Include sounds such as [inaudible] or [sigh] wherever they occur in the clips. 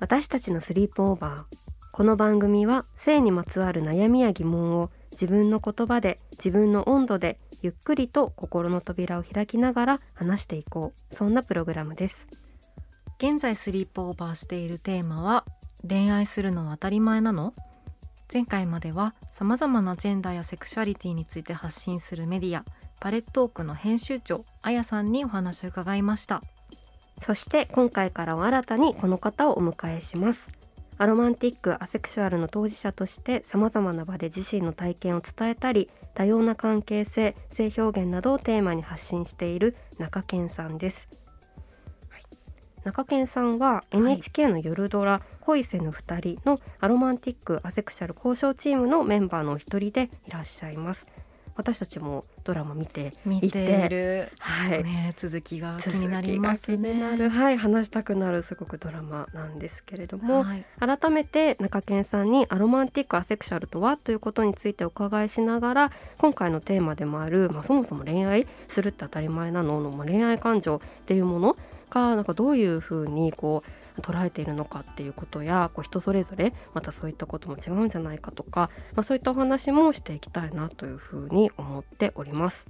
私たちのスリープオーバー。この番組は性にまつわる悩みや疑問を自分の言葉で自分の温度でゆっくりと心の扉を開きながら話していこう。そんなプログラムです。現在スリープオーバーしているテーマは恋愛するのは当たり前なの？前回までは様々なジェンダーやセクシュアリティについて発信するメディアパレットークの編集長あやさんにお話を伺いました。そして今回からは新たにこの方をお迎えします。アロマンティックアセクシュアルの当事者としてさまざまな場で自身の体験を伝えたり多様な関係性性表現などをテーマに発信している中堅さんです、はい。中堅さんは NHK の夜ドラ「恋せぬ二人」のアロマンティックアセクシャル交渉チームのメンバーのお一人でいらっしゃいます私たちもドラマ見て見いてる。はい、ね続きが気続きになりますね。はい。話したくなるすごくドラマなんですけれども、はい。改めて中堅さんにアロマンティックアセクシャルとはということについてお伺いしながら今回のテーマでもある、まあ、そもそも恋愛するって当たり前なのの、まあ、恋愛感情っていうものがなんかどういうふうにこう捉えているのかっていうことやこう人それぞれまたそういったことも違うんじゃないかとか、まあ、そういったお話もしていきたいなというふうに思っております。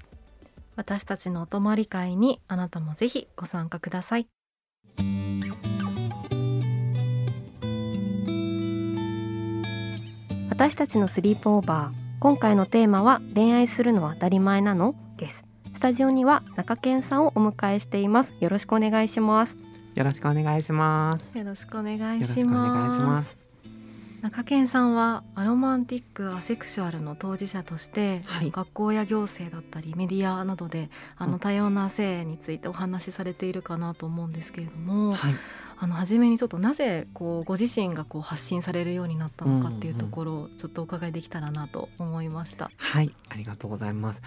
私たちのお泊まり会にあなたもぜひご参加ください。私たちのスリープオーバー今回のテーマは恋愛するのは当たり前なの？です。スタジオには中堅さんをお迎えしています。よろしくお願いしますよろしくお願いします。よろしくお願いししくお願いますします。中堅さんはアロマンティックアセクシュアルの当事者として、はい学校や行政だったりメディアなどであのうん多様な性についてお話しされているかなと思うんですけれども、はい、あの初めにちょっとなぜこうご自身がこう発信されるようになったのかっていうところをちょっとお伺いできたらなと思いました。はい、ありがとうございます。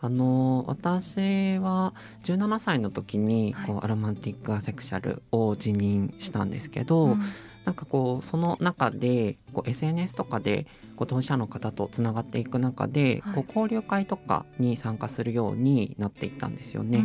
あの私は17歳の時にこう、はいアロマンティックアセクシャルを辞任したんですけど、うん。なんかこうその中でこう SNS とかでこう当事者の方とつながっていく中で、はい。こう交流会とかに参加するようになっていったんですよね。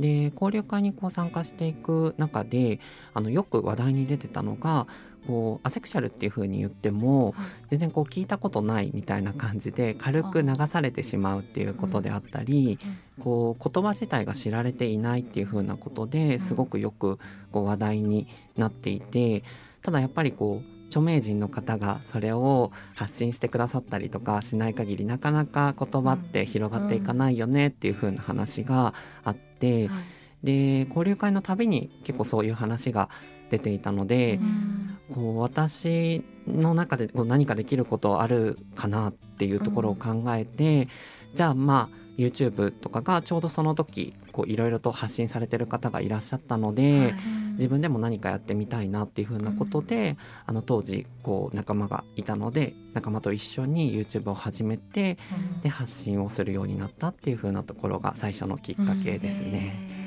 で交流会にこう参加していく中であのよく話題に出てたのがこうアセクシャルっていう風に言ってもはい。全然こう聞いたことないみたいな感じで軽く流されてしまうっていうことであったり、こう言葉自体が知られていないっていう風なことですごくよくこう話題になっていてただやっぱりこう著名人の方がそれを発信してくださったりとかしない限りなかなか言葉って広がっていかないよねっていう風な話があって、はい。で交流会のたびに結構そういう話が出ていたので、うん。こう私の中でこう何かできることあるかなっていうところを考えて、じゃあまあ YouTube とかがちょうどその時こういろいろと発信されてる方がいらっしゃったので、はい。自分でも何かやってみたいなっていうふうなことで、あの当時こう仲間がいたので仲間と一緒に YouTube を始めてうん。で発信をするようになったっていうふうなところが最初のきっかけですね。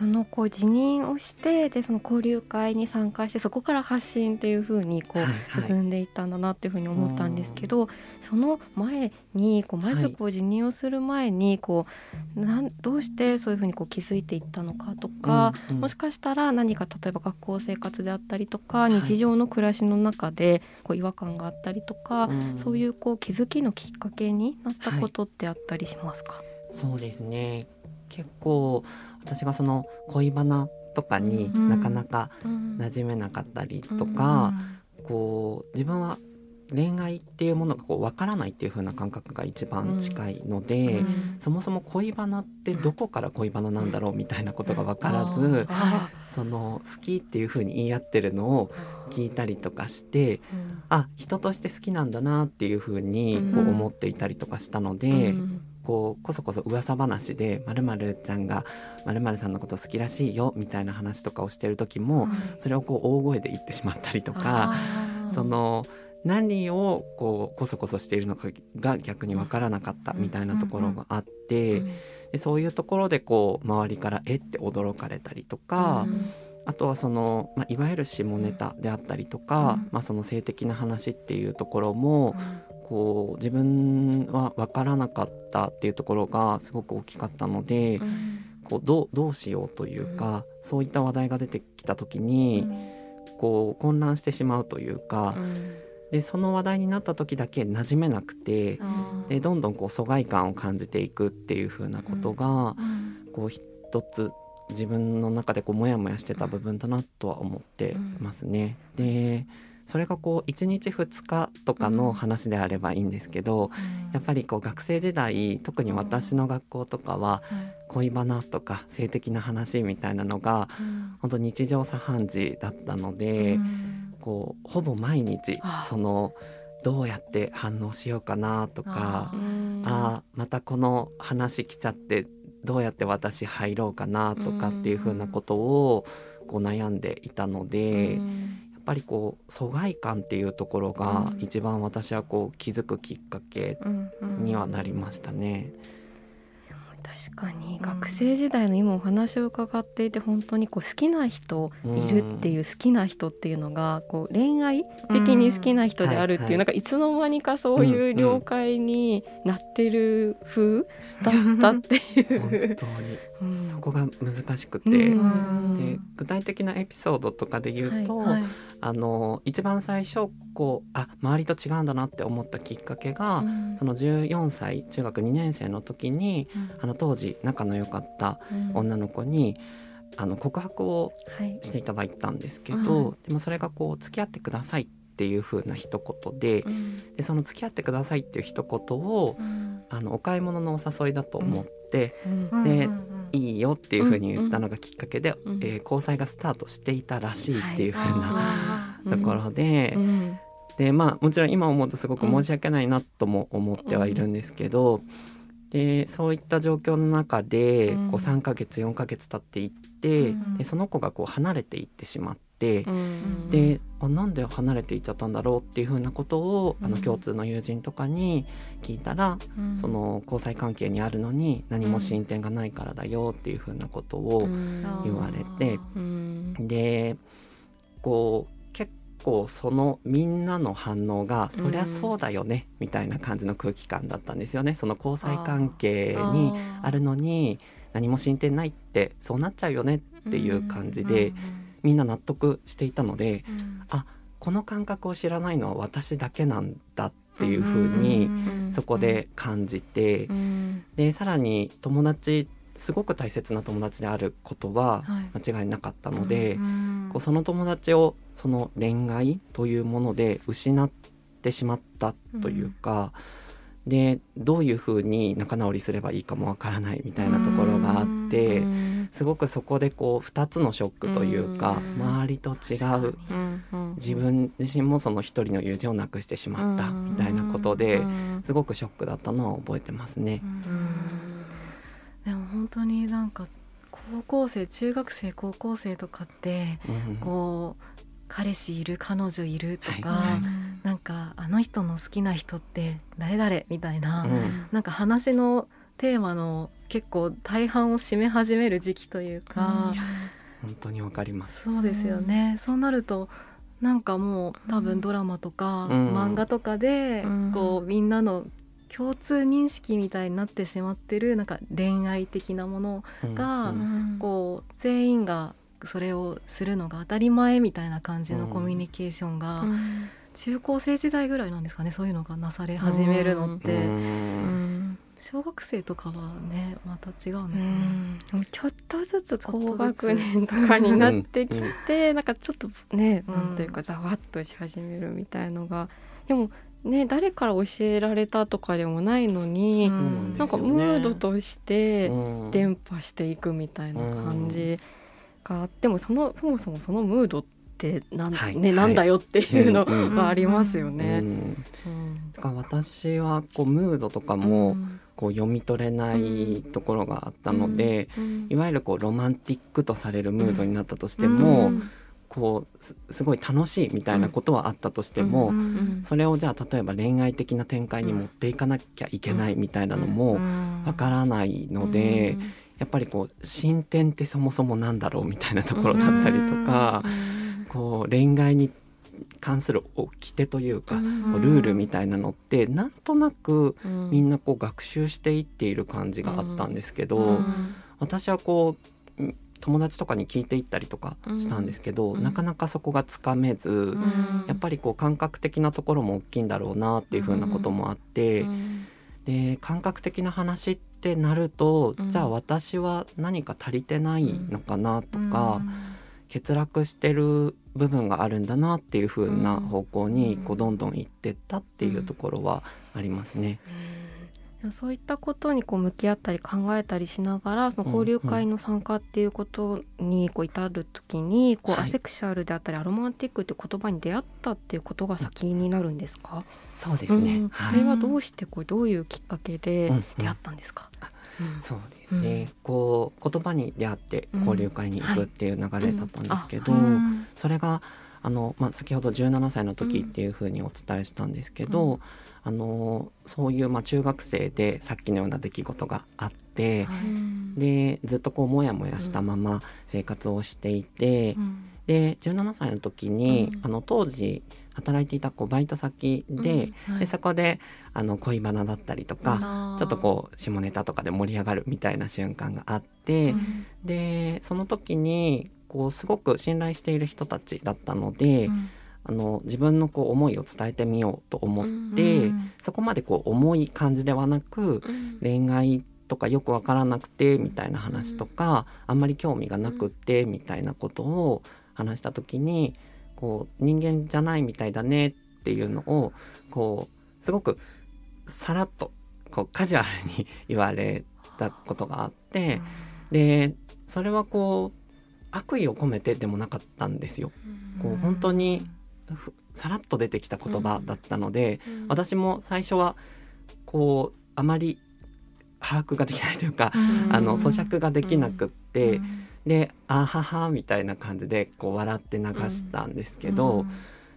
そのこう辞任をしてでその交流会に参加してそこから発信っていう風にこうはいはい。進んでいったんだなっていう風に思ったんですけど、その前にこうまずこう辞任をする前にこうなんどうしてそういう風にこう気づいていったのかとか、うんうん。もしかしたら何か例えば学校生活であったりとかい。日常の暮らしの中でこう違和感があったりとか、うん。そういうこう気づきのきっかけになったことってあったりしますか、そうですね。結構私がその恋バナとかになかなか馴染めなかったりとか、こう自分は恋愛っていうものがこう分からないっていう風な感覚が一番近いので、うん、そもそも恋バナってどこから恋バナなんだろうみたいなことが分からず、うん、その好きっていう風に言い合ってるのを聞いたりとかして、うん、あ人として好きなんだなっていう風にこう思っていたりとかしたので。こうこそこそ噂話で「まるちゃんがまるさんのこと好きらしいよ」みたいな話とかをしてる時も、それをこう大声で言ってしまったりとかその何をこうこそこそしているのかが逆に分からなかったみたいなところがあって、でそういうところでこう周りから「えっ?」て驚かれたりとか。あとはその、まあ、いわゆる下ネタであったりとか、まあ、その性的な話っていうところも、こう自分は分からなかったっていうところがすごく大きかったので、こうどうどうしようというか、そういった話題が出てきた時に、こう混乱してしまうというか。でその話題になった時だけ馴染めなくてでどんどんこう疎外感を感じていくっていう風なことが、こう一つ自分の中でこうモヤモヤしてた部分だなとは思ってますね。でそれがこう1日2日とかの話であればいいんですけど、やっぱりこう学生時代特に私の学校とかは恋バナとか性的な話みたいなのが本当日常茶飯事だったので、こうほぼ毎日そのどうやって反応しようかなとかあまたこの話来ちゃってどうやって私入ろうかなとかっていうふうなことをこう悩んでいたので。やっぱりこう疎外感っていうところが一番私はこう気づくきっかけにはなりましたね。うんうん確かに学生時代の今お話を伺っていて本当にこう好きな人いるっていう好きな人っていうのがこう恋愛的に好きな人であるっていうなんかいつの間にかそういう了解になってる風だったっていう。本当にそこが難しくて、で具体的なエピソードとかで言うと、はいはい、あの一番最初こうあ周りと違うんだなって思ったきっかけが、その14歳中学2年生の時に、あの当時仲の良かった女の子に、うん、あの告白をしていただいたんですけど、はい、でもそれがこう付き合ってくださいっていう風な一言でうん、でその付き合ってくださいっていう一言を、うん、あのお買い物のお誘いだと思って、で、いいよっていう風に言ったのがきっかけで、うん、えー、交際がスタートしていたらしいっていう風な、ところで。でまあもちろん今思うとすごく申し訳ないなとも思ってはいるんですけど、でそういった状況の中で、こう3ヶ月4ヶ月経っていって、でその子がこう離れていってしまって、であなんで離れていっちゃったんだろうっていうふうなことを、あの共通の友人とかに聞いたら、その交際関係にあるのに何も進展がないからだよっていうふうなことを言われて、でこう構そのみんなの反応が、そりゃそうだよねみたいな感じの空気感だったんですよね。その交際関係にあるのに何も進展ないってそうなっちゃうよねっていう感じで、みんな納得していたので、うん、あこの感覚を知らないのは私だけなんだっていうふうにそこで感じて、でさらに友達すごく大切な友達であることは間違いなかったので、はい、こうその友達をその恋愛というもので失ってしまったというか、うん、でどういうふうに仲直りすればいいかもわからないみたいなところがあってすごくそこでこう2つのショックというか周りと違う自分自身もその一人の友人を亡くしてしまったみたいなことですごくショックだったのは覚えてますね。でも本当になんか高校生中学生高校生とかって、うん、こう彼氏いる彼女いるとか、はい、なんかあの人の好きな人って誰々みたいな、うん、なんか話のテーマの結構大半を占め始める時期というか、うん、本当にわかります。そうですよね、うん、そうなるとなんかもう多分ドラマとか、漫画とかで、こうみんなの共通認識みたいになってしまってるなんか恋愛的なものが、こう全員がそれをするのが当たり前みたいな感じのコミュニケーションが、中高生時代ぐらいなんですかねそういうのがなされ始めるのって。小学生とかはねまた違うのかな、ちょっとずつ高学年とかになってきて、なんかちょっとね、うん。なんというかざわっとし始めるみたいのがでもね誰から教えられたとかでもないのに、うん。なんかムードとしてうん伝播していくみたいな感じがあってもそのそもそもそのムードってなん,、はい。ね、なんだよっていうのうんうんがありますようね。から私はこうムードとかもこう読み取れないところがあったので、うん。いわゆるこうロマンティックとされるムードになったとしても、うん。こうすすごい楽しいみたいなことはあったとしても、ん。それをじゃあ例えば恋愛的な展開に持っていかなきゃいけないみたいなのもわからないので、やっぱりこう進展ってそもそもなんだろうみたいなところだったりとか、こう恋愛に関する掟というか、こうルールみたいなのってなんとなくみんなこう学習していっている感じがあったんですけど、私はこうん友達とかに聞いていったりとかしたんですけど、うん。なかなかそこがつかめず、やっぱりこう感覚的なところも大きいんだろうなっていうふうなこともあって、で感覚的な話ってなると、うん。じゃあ私は何か足りてないのかなとか、欠落してる部分があるんだなっていうふうな方向にこうどんどん行ってったっていうところはありますね。うん。そういったことにこう向き合ったり考えたりしながらその交流会の参加っていうことにこう至る時にこうはい。アセクシャルであったりアロマンティックっていう言葉に出会ったっていうことが先になるんですか、そうですね、うん。はいそれはどうしてこうどういうきっかけでうんうん。出会ったんですか、うんそうですね、こう言葉に出会って交流会に行くっていう流れだったんですけど、うんそれがあの、まあ、先ほど17歳の時っていうふうにお伝えしたんですけど、うん。あのそういう、まあ、中学生でさっきのような出来事があって、うんでずっとこうモヤモヤしたまま生活をしていて、で17歳の時に、うん。あの当時働いていたこうバイト先で,、でそこであの恋バナだったりとか、ちょっとこう下ネタとかで盛り上がるみたいな瞬間があって、でその時にこうすごく信頼している人たちだったので、あの自分のこう思いを伝えてみようと思って、そこまでこう重い感じではなく恋愛とかよくわからなくてみたいな話とか、あんまり興味がなくってみたいなことを話した時にこう人間じゃないみたいだねっていうのをこうすごくさらっとこうカジュアルに言われたことがあって、でそれはこう悪意を込めてでもなかったんですよ。こう本当にふさらっと出てきた言葉だったので、私も最初はこうあまり把握ができないというか、あの咀嚼ができなくって、で「あはは」みたいな感じでこう笑って流したんですけど、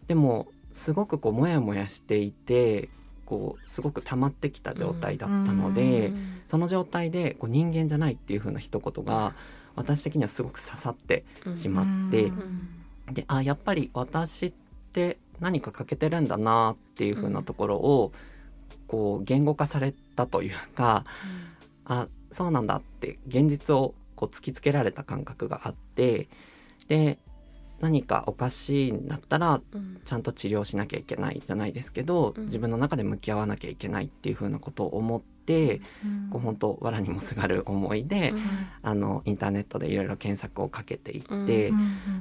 でもすごくこうモヤモヤしていてこうすごく溜まってきた状態だったので、その状態でこう人間じゃないっていう風な一言が私的にはすごく刺さってしまって、であやっぱり私って何か欠けてるんだなっていう風なところを、こう言語化されたというか、あそうなんだって現実をこう突きつけられた感覚があってで何かおかしいんだったらちゃんと治療しなきゃいけないじゃないですけど、うん。自分の中で向き合わなきゃいけないっていう風なことを思って、こう本当藁にもすがる思いで、あのインターネットでいろいろ検索をかけていって、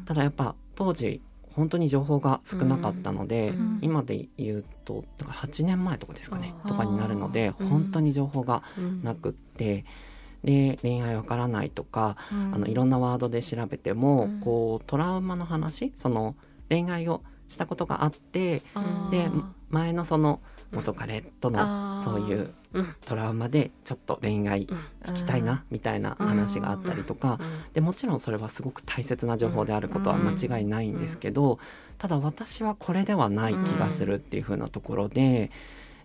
ただやっぱ当時本当に情報が少なかったので、うん。今で言うとだから8年前とかですかねとかになるのでうん。本当に情報がなくって、で恋愛わからないとか、あのいろんなワードで調べても、うん。こうトラウマの話その恋愛をしたことがあってで前のその元彼とのそういううん。トラウマでちょっと恋愛聞きたいなみたいな話があったりとか、でもちろんそれはすごく大切な情報であることは間違いないんですけど、ただ私はこれではない気がするっていう風なところで、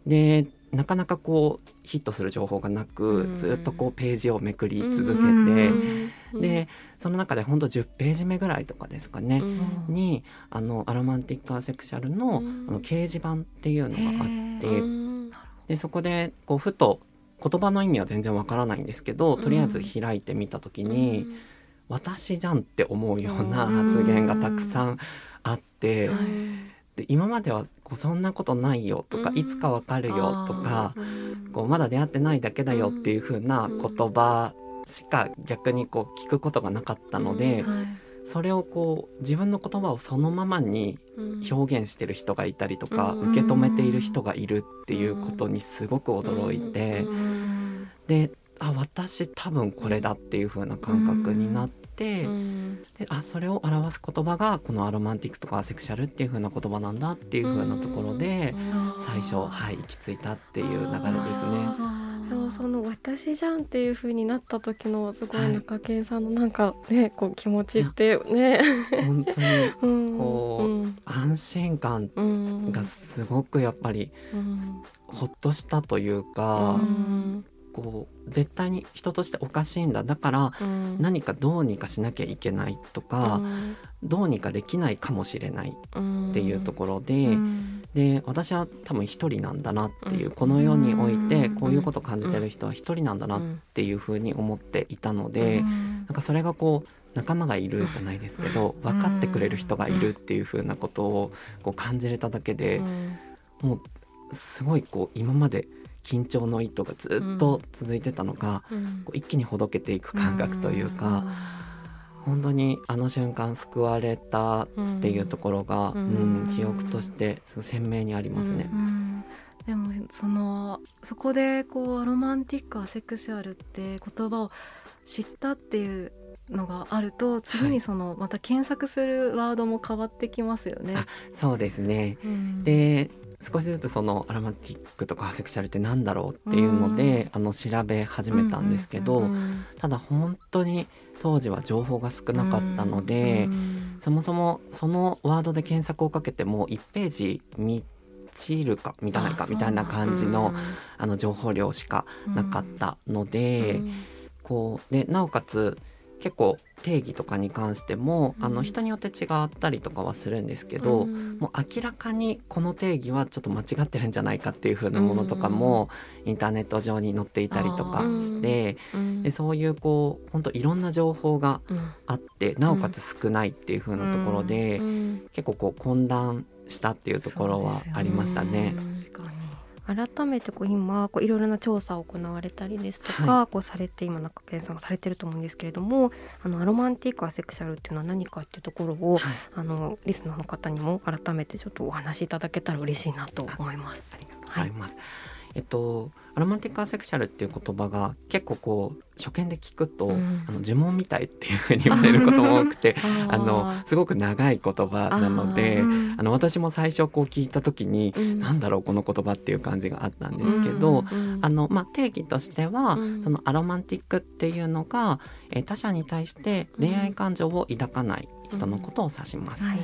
でなかなかこうヒットする情報がなく、うん。ずっとこうページをめくり続けて、うん。でその中でほんと10ページ目ぐらいとかですかね、にあのアロマンティック・アセクシャルの,、うん。あの掲示板っていうのがあって、うんでそこでこうふと言葉の意味は全然わからないんですけどとりあえず開いてみた時に、私じゃんって思うような発言がたくさんあって、で今まではこうそんなことないよとか、うん。いつかわかるよとか、うんこうまだ出会ってないだけだよっていう風な言葉しか逆にこう聞くことがなかったので、うん。それをこう自分の言葉をそのままに表現してる人がいたりとか、うん。受け止めている人がいるっていうことにすごく驚いて、うん。であ私多分これだっていう風な感覚になって、うん。であそれを表す言葉がこのアロマンティックとかアセクシャルっていう風な言葉なんだっていう風なところで、最初はい行き着いたっていう流れですね。でもその私じゃんっていう風になった時のすごはいい中堅さんのなんかねこう気持ちってね、本当に [laughs] うん。こううん安心感うん。がすごくやっぱりうん。ほっとしたというか、うんこう絶対に人としておかしいんだ。だからうん。何かどうにかしなきゃいけないとか、どうにかできないかもしれないうんっていうところで、うん。で私は多分一人なんだなっていう、うん。この世においてうん。こういうことを感じてる人は一人なんだなっうんていうふうに思っていたので、うん。なんかそれがこう仲間がいるじゃないですけど、うん。分かってくれる人がいるっていうふうなことをこう感じれただけで、もうすごいこう今まで緊張の糸がずっと続いてたのが、うん。こう一気にほどけていく感覚というか、本当にあの瞬間救われたっていうところが、ううんん記憶としてすごい鮮明にありますね。うんでもそのそこでこうロマンティックアセクシュアルって言葉を知ったっていうのがあると次はい。にそのまた検索するワードも変わってきますよね。あそうですね。うん。で少しずつそのアロマティックとかアセクシャルってなんだろうっていうので、あの調べ始めたんですけど、うんただ本当に当時は情報が少なかったので、うんそもそもそのワードで検索をかけても1ページ満ちるか満たないかあみたいな感じの,、うんあの情報量しかなかったので、うん。こうでなおかつ結構定義とかに関しても、あうん。の人によって違ったりとかはするんですけど、うん。もう明らかにこの定義はちょっと間違ってるんじゃないかっていう風なものとかもインターネット上に載っていたりとかしてうん。でそういうこう本当いろんな情報がうん。あってなおかつ少ないっていう風なところで、うん。結構こう混乱したっていうところはありましたね。確かに改めてこう今こういろいろな調査を行われたりですとか、はこうされて今中堅さんがされてると思うんですけれどもあのアロマンティックアセクシャルっていうのは何かっていうところをはいあのリスナーの方にも改めてちょっとお話しいただけたら嬉しいなと思います。ありがとうございます。えっと、アロマンティックアセクシャルっていう言葉が結構こう初見で聞くと、うん。あの呪文みたいっていうふうに言われることも多くて [laughs] ああのすごく長い言葉なのであの私も最初こう聞いた時に、うん。なんだろうこの言葉っていう感じがあったんですけど、うんあのまあ、定義としては、うん。そのアロマンティックっていうのが、えー他者に対して恋愛感情を抱かない人のことを指します。はい。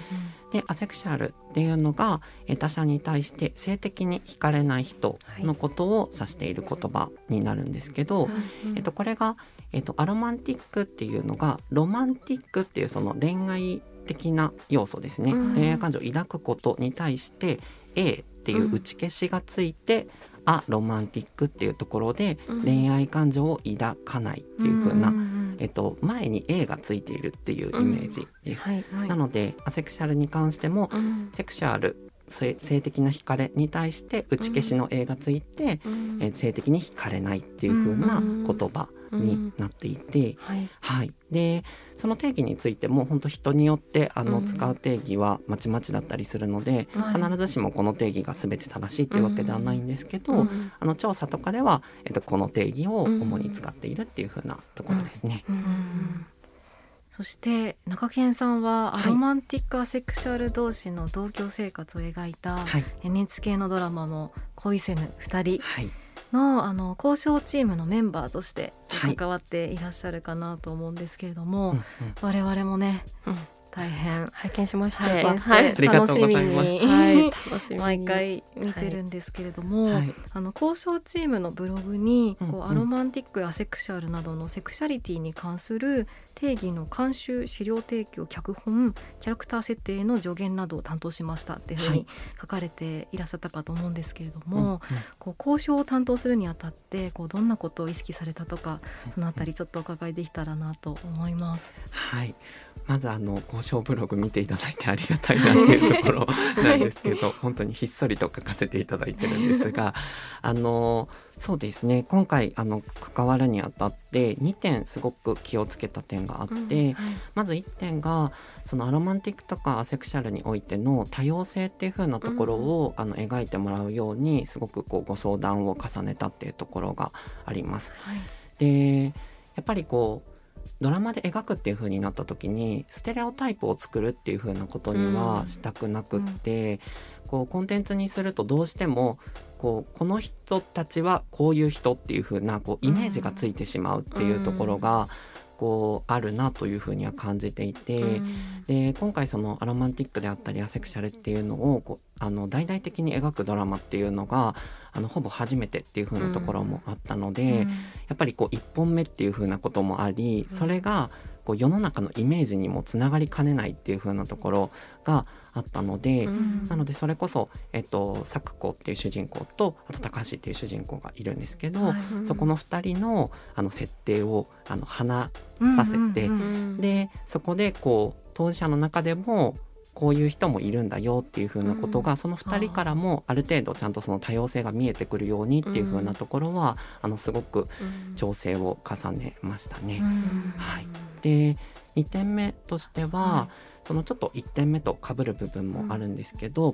でアセクシャルっていうのが、えー他者に対して性的に惹かれない人のことを指している言葉になるんですけど、えっと、これが、えっと、アロマンティックっていうのがロマンティックっていうその恋愛的な要素ですね、うん。恋愛感情を抱くことに対して A っていう打ち消しがついて、アロマンティックっていうところでうん。恋愛感情を抱かないっていう風な、んえっと、前に A がついているっていうイメージです。はいはい。なのでアセクシャルに関してもうん。セクシャル性性的な惹かれに対して打ち消しの A がついて、うん。えー性的に惹かれないっていう風な言葉になっていて、はい。はい、でその定義についても本当人によってあのうん。使う定義はまちまちだったりするので、はい。必ずしもこの定義が全て正しいっていうわけではないんですけど、うん。あの調査とかでは、えっと、この定義を主に使っているっていう風なところですね。うん。そして中堅さんははいアロマンティックアセクシュアル同士の同居生活を描いたはい、NHK のドラマの恋せぬ2人。はい、のあの交渉チームのメンバーとしてはい。関わっていらっしゃるかなと思うんですけれども、うんうん。我々もねうん大変。拝見しまして、拝見してはい。楽しみに。はい、楽しみに。毎回見てるんですけれども、はい。あの交渉チームのブログにこう、うん。うんアロマンティックやセクシャルなどのセクシャリティに関する定義の監修資料提供脚本キャラクター設定の助言などを担当しましたっていうふうにはい。書かれていらっしゃったかと思うんですけれどうんうん。も、こう交渉を担当するにあたってこうどんなことを意識されたとかそのあたりちょっとお伺いできたらなと思います。はいまずあの交渉ブログ見ていただいてありがたいなっていうところなんですけど本当にひっそりと書かせていただいてるんですが [laughs] あのそうですね。今回あの関わるにあたって2点すごく気をつけた点があって、うんはい、まず1点がそのアロマンティックとかアセクシャルにおいての多様性っていう風なところを、うん、あの描いてもらうようにすごくこうご相談を重ねたっていうところがあります。はい、でやっぱりこうドラマで描くっていう風になった時にステレオタイプを作るっていう風なことにはしたくなくって、うん、こうコンテンツにするとどうしてもこうこの人たちはこういう人っていう風なこうイメージがついてしまうっていうところが、こうあるなというふうには感じていて、うん、で今回そのアロマンティックであったりアセクシャルっていうのをこうあの大々的に描くドラマっていうのがあのほぼ初めてっていう風なところもあったので、うん、やっぱりこう1本目っていう風なこともありそれがこう世の中のイメージにもつながりかねないっていう風なところがあったので、うん、なのでそれこそ、えっと、作子っていう主人公とあと高橋っていう主人公がいるんですけど、はい、そこの2人のあの設定をあの話させて、でそこでこう当事者の中でもこういう人もいるんだよっていうふうなことが、うん、その2人からもある程度ちゃんとその多様性が見えてくるようにっていうふうなところは、うん、あのすごく調整を重ねましたね。うん、はい、で2点目としては、はい、そのちょっと1点目とかぶる部分もあるんですけど、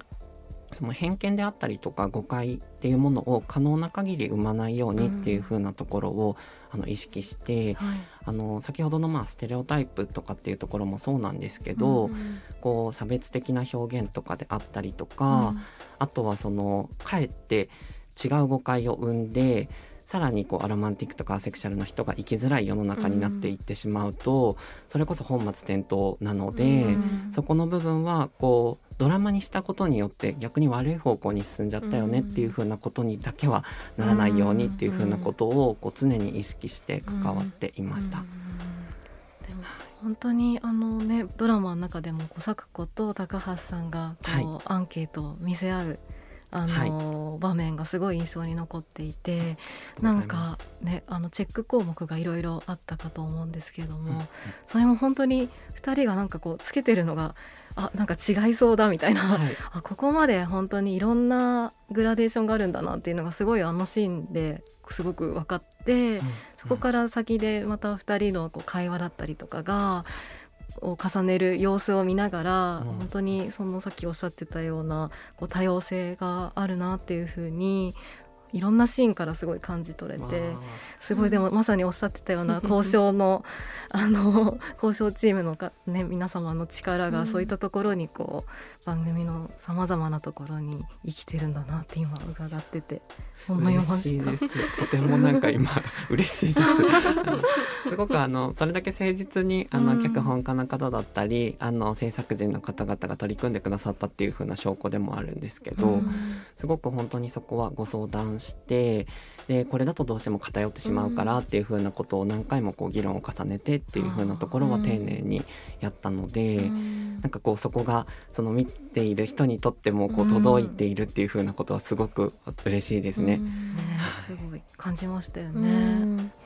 その偏見であったりとか誤解っていうものを可能な限り生まないようにっていう風なところを、あの意識して、はい、あの先ほどのまあステレオタイプとかっていうところもそうなんですけど、うん、こう差別的な表現とかであったりとか、うん、あとはそのかえって違う誤解を生んでさらにこうアロマンティックとかアセクシャルの人が生きづらい世の中になっていってしまうと、うん、それこそ本末転倒なので、うん、そこの部分はこうドラマにしたことによって逆に悪い方向に進んじゃったよねっていうふうなことにだけはならないようにっていうふうなことをこう常に意識して関わっていました。本当にあのねドラマの中でも小作子と高橋さんがこう、はい、アンケートを見せ合うあの、はい、場面がすごい印象に残っていてなんかねあのチェック項目がいろいろあったかと思うんですけども、うん、それも本当に2人がなんかこうつけてるのがあなんか違いそうだみたいな、はい、あここまで本当にいろんなグラデーションがあるんだなっていうのがすごいあのシーンですごく分かって、うん、そこから先でまた2人のこう会話だったりとかがを重ねる様子を見ながら、うん、本当にそのさっきおっしゃってたようなこう多様性があるなっていうふうにいろんなシーンからすごい感じ取れてすごいでもまさにおっしゃってたような [laughs] 交渉のあの交渉チームのか、ね、皆様の力がそういったところにこう番組のさまざまなところに生きてるんだなって今伺ってて思いました。とてもなんか今 [laughs] 嬉しいです。すごくあのそれだけ誠実にあの脚本家の方だったり、あの制作陣の方々が取り組んでくださったっていう風な証拠でもあるんですけど、すごく本当にそこはご相談してでこれだとどうしても偏ってしまうからっていう風なことを何回もこう議論を重ねてっていう風なところは丁寧にやったので、なんかこうそこがその見ている人にとってもこう届いているっていう風なことはすごく嬉しいですね。ねすごい感じましたよね。で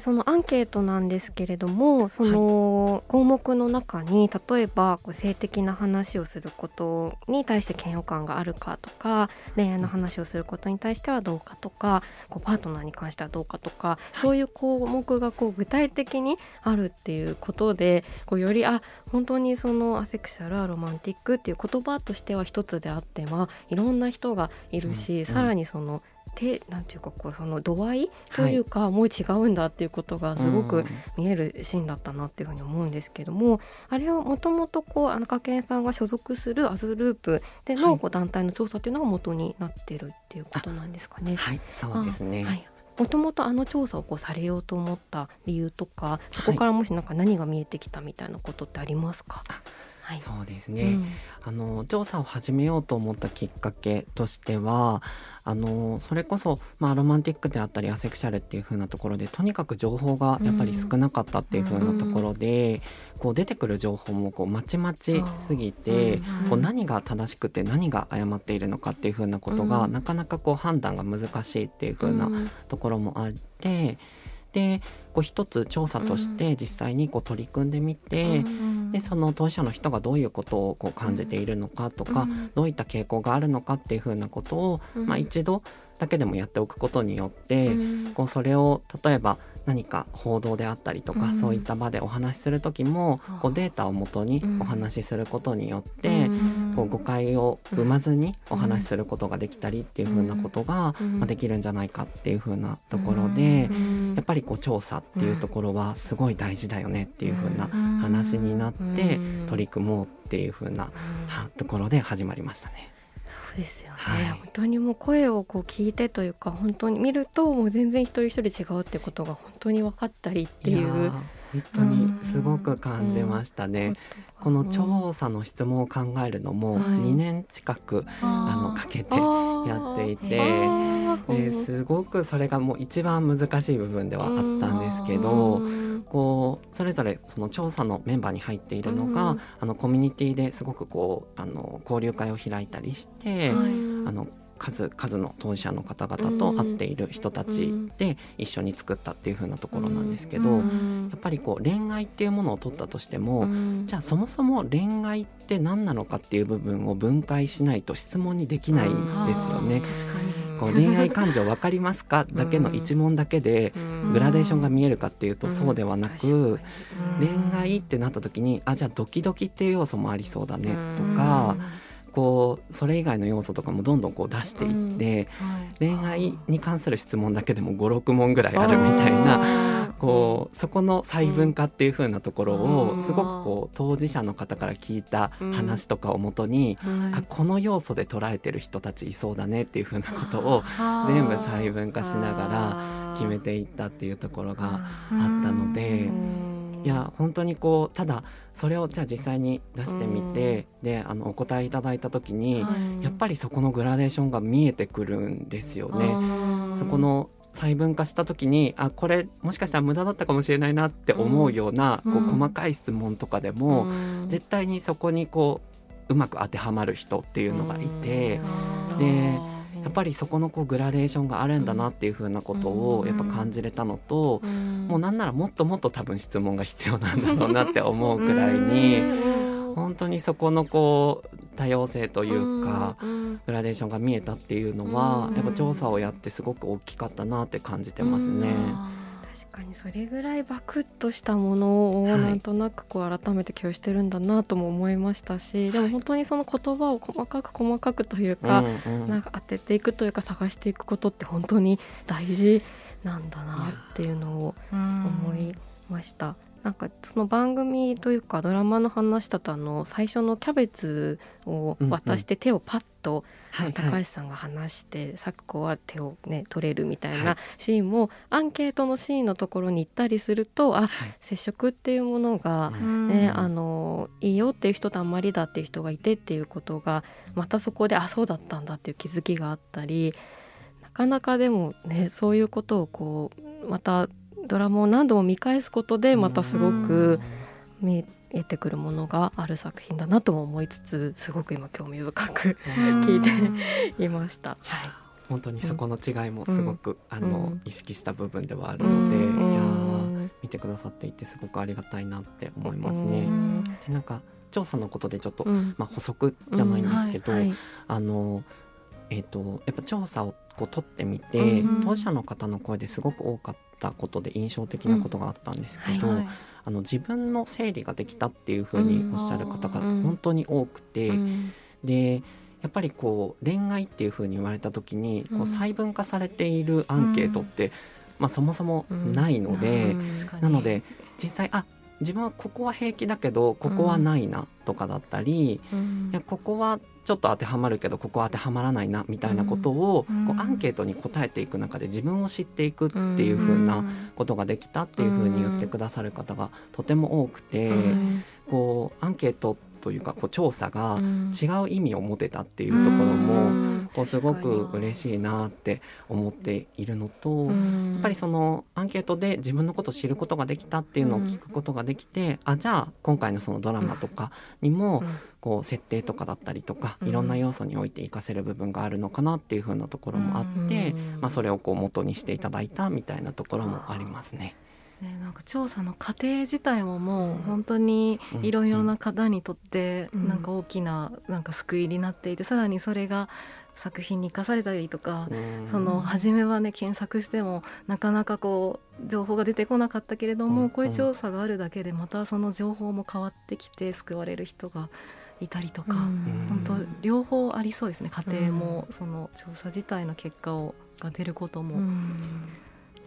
そのアンケートなんですけれどもその項目の中に例えばこう性的な話をすることに対して嫌悪感があるかとか恋愛の話をすることに対してはどうかとかこうパートナーに関してはどうかとか、そういう項目がこう具体的にあるっていうことでこうよりあ本当にそのアセクシャルアロマンティックっていう言葉としては一つであってまあいろんな人がいるし、さらにそのてなんていうかこうその度合いというか、はい、もう違うんだっていうことがすごく見えるシーンだったなっていうふうに思うんですけども、あれをもともとこうあの家計さんが所属するアズループでのこう団体の調査っていうのが元になってるっていうことなんですかね。はい、そうですね。もともとあの調査をこうされようと思った理由とかそこからもしなんか何が見えてきたみたいなことってありますか、はいはい、そうですね、うん、あの調査を始めようと思ったきっかけとしてはあのそれこそ、まあ、ロマンティックであったりアセクシャルっていう風なところでとにかく情報がやっぱり少なかったっていう風なところで、うん、こう出てくる情報もこうまちまちすぎて、うん、こう何が正しくて何が誤っているのかっていう風なことが、なかなかこう判断が難しいっていう風なところもあって。でこう一つ調査として実際にこう取り組んでみて、でその当事者の人がどういうことをこう感じているのかとか、どういった傾向があるのかっていうふうなことを、まあ、一度だけでもやっておくことによって、こうそれを例えば何か報道であったりとか、うん、そういった場でお話しする時も、こうデータをもとにお話しすることによって、こう誤解を生まずにお話しすることができたりっていうふうなことが、まあ、できるんじゃないかっていうふうなところで、やっぱりこう調査っていうところはすごい大事だよねっていうふうな話になって取り組もうっていうふうなところで始まりましたね。ですよね、はい、本当にもう声をこう聞いてというか本当に見るともう全然一人一人違うってことが本当に分かったりっていう。本当にすごく感じましたね。この調査の質問を考えるのも2年近く、あのかけてやっていてですごくそれがもう一番難しい部分ではあったんですけどこうそれぞれその調査のメンバーに入っているのが、あのコミュニティですごくこうあの交流会を開いたりして、あの数数の当事者の方々と会っている人たちで一緒に作ったっていう風なところなんですけど、やっぱりこう恋愛っていうものを取ったとしても、じゃあそもそも恋愛って何なのかっていう部分を分解しないと質問にできないんですよね。こう恋愛感情分かりますか？だけの一問だけでグラデーションが見えるかっていうとそうではなく恋愛ってなった時にあじゃあドキドキっていう要素もありそうだねとか。こうそれ以外の要素とかもどんどんこう出していって、恋愛に関する質問だけでも56問ぐらいあるみたいなこうそこの細分化っていう風なところをすごくこう当事者の方から聞いた話とかをもとに、あこの要素で捉えてる人たちいそうだねっていう風なことを全部細分化しながら決めていったっていうところがあったので。いや本当にこうただそれをじゃあ実際に出してみて、うん、であのお答えいただいた時に、はい、やっぱりそこのグラデーションが見えてくるんですよね。そこの細分化した時にあこれもしかしたら無駄だったかもしれないなって思うような、うん、こう細かい質問とかでも、うん、絶対にそこにこううまく当てはまる人っていうのがいて、でやっぱりそこのこうグラデーションがあるんだなっていうふうなことをやっぱ感じれたのと、もうなんならもっともっと多分質問が必要なんだろうなって思うくらいに。本当にそこのこう多様性というか、グラデーションが見えたっていうのは、やっぱ調査をやってすごく大きかったなって感じてますね。かにそれぐらいバクッとしたものをなんとなくこう改めて共有してるんだなとも思いましたし、はい、でも本当にその言葉を細かく細かくというか、うんうん、なんか当てていくというか探していくことって本当に大事なんだなっていうのを思いました。なんかその番組というかドラマの話だとあの最初のキャベツを渡して手をパッと高橋さんが話して咲子は手をね取れるみたいなシーンもアンケートのシーンのところに行ったりするとあ接触っていうものがねあのいいよっていう人とあんまりだっていう人がいてっていうことがまたそこであそうだったんだっていう気づきがあったりなかなかでもねそういうことをこうまたドラマを何度も見返すことでまたすごく見えてくるものがある作品だなとも思いつつすごく今興味深く聞いていました。はい。本当にそこの違いもすごく、うん、あの、うん、意識した部分ではあるので、うん、いや見てくださっていてすごくありがたいなって思いますね。でなんか調査のことでちょっと、まあ、補足じゃないんですけど、あのえーと、やっぱ調査をこう取ってみて、当事者の方の声ですごく多かったことで印象的なことがあったんですけど、うんはいはい、あの自分の整理ができたっていうふうにおっしゃる方が本当に多くて、うん、でやっぱりこう恋愛っていうふうに言われた時にこう細分化されているアンケートって、まあ、そもそもないので、なので実際あ自分はここは平気だけどここはないなとかだったり、いやここはちょっと当てはまるけどここは当てはまらないなみたいなことを、こうアンケートに答えていく中で自分を知っていくっていうふうなことができたっていうふうに言ってくださる方がとても多くて、こうアンケートというかこう調査がうん。違う意味を持てたっていうところも、うん。こうすごく嬉しいなって思っているのと、うん。やっぱりそのアンケートで自分のことを知ることができたっていうのを聞くことができて、あじゃあ今回のそのドラマとかにもうん。こう設定とかだったりとか、うん。いろんな要素において活かせる部分があるのかなっていう風なところもあって、うん。まあ、それをこう元にしていただいたみたいなところもありますね。ね、なんか調査の過程自体ももう本当にいろいろな方にとってうん。なんか大きななんか救いになっていてさらにそれが作品に生かされたりとかうん。その初めはね検索してもなかなかこう情報が出てこなかったけれどうん。もこういう調査があるだけでまたその情報も変わってきて救われる人がいたりとか本当両方ありそうですね。家庭もその調査自体の結果をが出ることも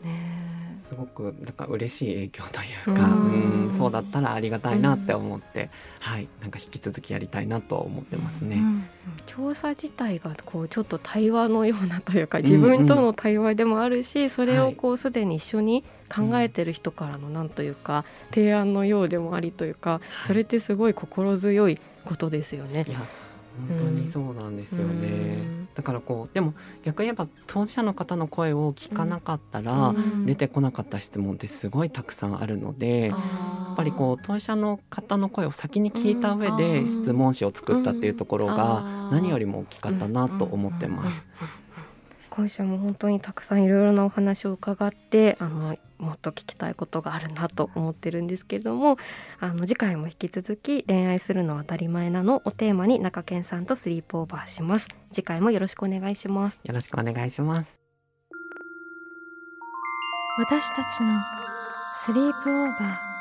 ね。すごくなんか嬉しい影響というか、うん。うんそうだったらありがたいなって思って、はい、なんか引き続きやりたいなと思ってますね。うん調査自体がこうちょっと対話のようなというか自分との対話でもあるし、それをこうすでに一緒に考えてる人からのなんというか提案のようでもありというかそれってすごい心強いことですよね。い。や本当にそうなんですよね、うん。だからこうでも逆に言えば当事者の方の声を聞かなかったら、うん。出てこなかった質問ってすごいたくさんあるので、やっぱりこう当事者の方の声を先に聞いた上うでん質問紙を作ったっていうところうんが何よりも大きかったなと思ってます。今週も本当にたくさんいろいろなお話を伺ってあのもっと聞きたいことがあるなと思ってるんですけれどもあの次回も引き続き恋愛するのは当たり前なのをテーマに中堅さんとスリープオーバーします。次回もよろしくお願いします。よろしくお願いします。私たちのスリープオーバー。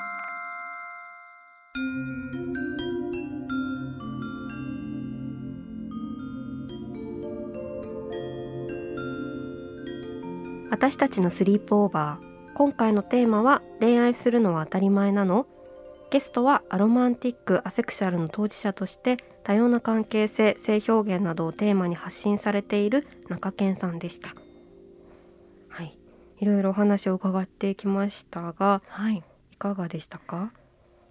私たちのスリープオーバー今回のテーマは恋愛するのは当たり前なの？ゲストはアロマンティックアセクシュアルの当事者として多様な関係性性表現などをテーマに発信されている中堅さんでした。はい。いろいろお話を伺ってきましたがはい。いかがでしたか？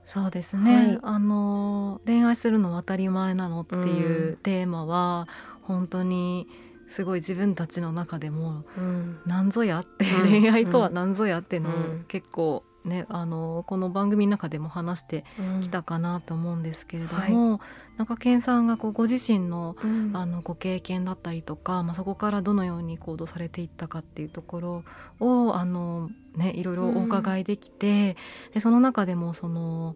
そうですね、はい。あの恋愛するのは当たり前なのっていううテーマは、本当にすごい自分たちの中でもうん。何ぞやって、うん。恋愛とは何ぞやっての結構ねあのこの番組の中でも話してきたかなと思うんですけれども、中堅さんがこうご自身のうん。あのご経験だったりとか、まあ、そこからどのように行動されていったかっていうところをあの、ね、いろいろお伺いできて、でその中でもその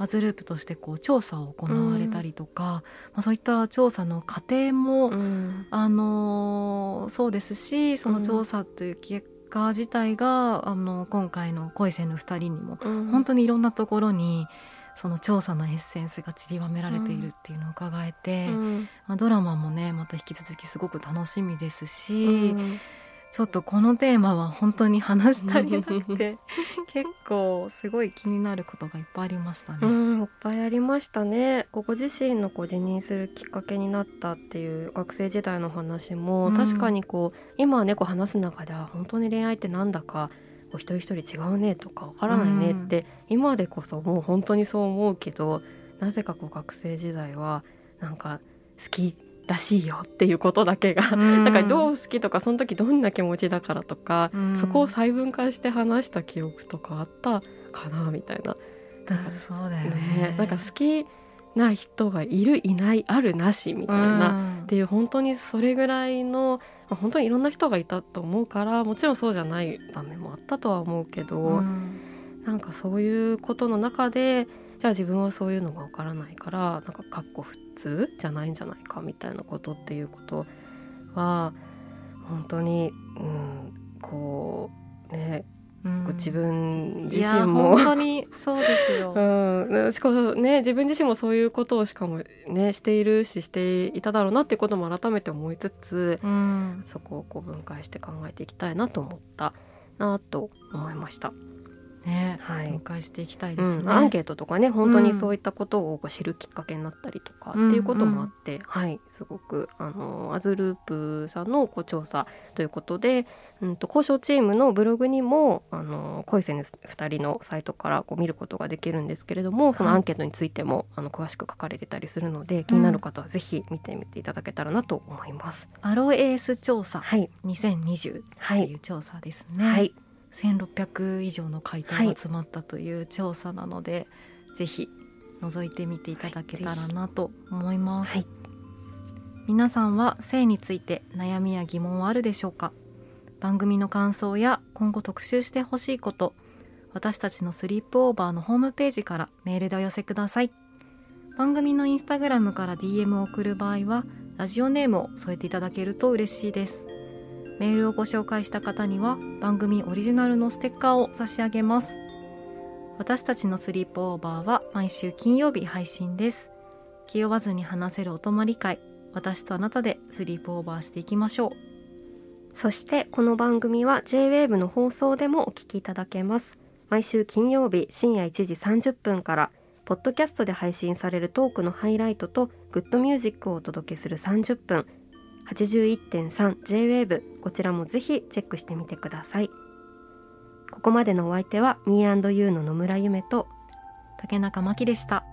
アズループとしてこう調査を行われたりとか、まあ、そういった調査の過程も、うん。あのそうですしその調査という結果自体が、あの今回の恋せぬ2人にも本当にいろんなところにその調査のエッセンスが散りばめられているっていうのを伺えて、うん。まあ、ドラマもねまた引き続きすごく楽しみですし、うんちょっとこのテーマは本当に話したりなくて結構すごい気になることがいっぱいありましたね。うん、いっぱいありましたね。ご自身のこう辞任するきっかけになったっていう学生時代の話も、うん確かにこう今はねこう話す中では本当に恋愛ってなんだかこう一人一人違うねとかわからないねって、今でこそもう本当にそう思うけどなぜかこう学生時代はなんか好きらしいよっていうことだけが、うん。なんかどう好きとかその時どんな気持ちだからとか、うん。そこを細分化して話した記憶とかあったかなみたいな。なんかそうだよね。ね、なんか好きな人がいるいないあるなしみたいな、っていう本当にそれぐらいの、まあ、本当にいろんな人がいたと思うからもちろんそうじゃない場面もあったとは思うけど、うん。なんかそういうことの中でじゃあ自分はそういうのがわからないからなんかかっこ普通じゃないんじゃないかみたいなことっていうことは本当に、うん、こうねうん自分自身も本当にそうですよ。[laughs] うん、しかもね自分自身もそういうことをしかもねしているししていただろうなっていうことも改めて思いつつうんそこをこう分解して考えていきたいなと思ったなと思いました。ね、はい。展開していきたいですね、うん、アンケートとかね本当にそういったことを知るきっかけになったりとかっていうこともあって、はいすごくあのアズループさんのこう調査ということで、うん、と交渉チームのブログにもあの恋せぬ2人のサイトからこう見ることができるんですけれどもそのアンケートについても、あの詳しく書かれてたりするので気になる方はぜひ見てみていただけたらなと思います。アロエース調査はい、2020はいという調査ですね、はい1600以上の回答が詰まったという調査なので、ぜひ覗いてみていただけたらなと思います、はい。皆さんは性について悩みや疑問はあるでしょうか？番組の感想や今後特集してほしいこと私たちのスリープオーバーのホームページからメールでお寄せください。番組のインスタグラムから DM を送る場合はラジオネームを添えていただけると嬉しいですメールをご紹介した方には番組オリジナルのステッカーを差し上げます。私たちのスリープオーバーは毎週金曜日配信です。気負わずに話せるお泊まり会私とあなたでスリープオーバーしていきましょう。そしてこの番組は J-WAVE の放送でもお聞きいただけます。毎週金曜日深夜1時30分からポッドキャストで配信されるトークのハイライトとグッドミュージックをお届けする30分。81.3J-WAVE こちらもぜひチェックしてみてください。ここまでのお相手は Me&You の野村夢と竹中真希でした。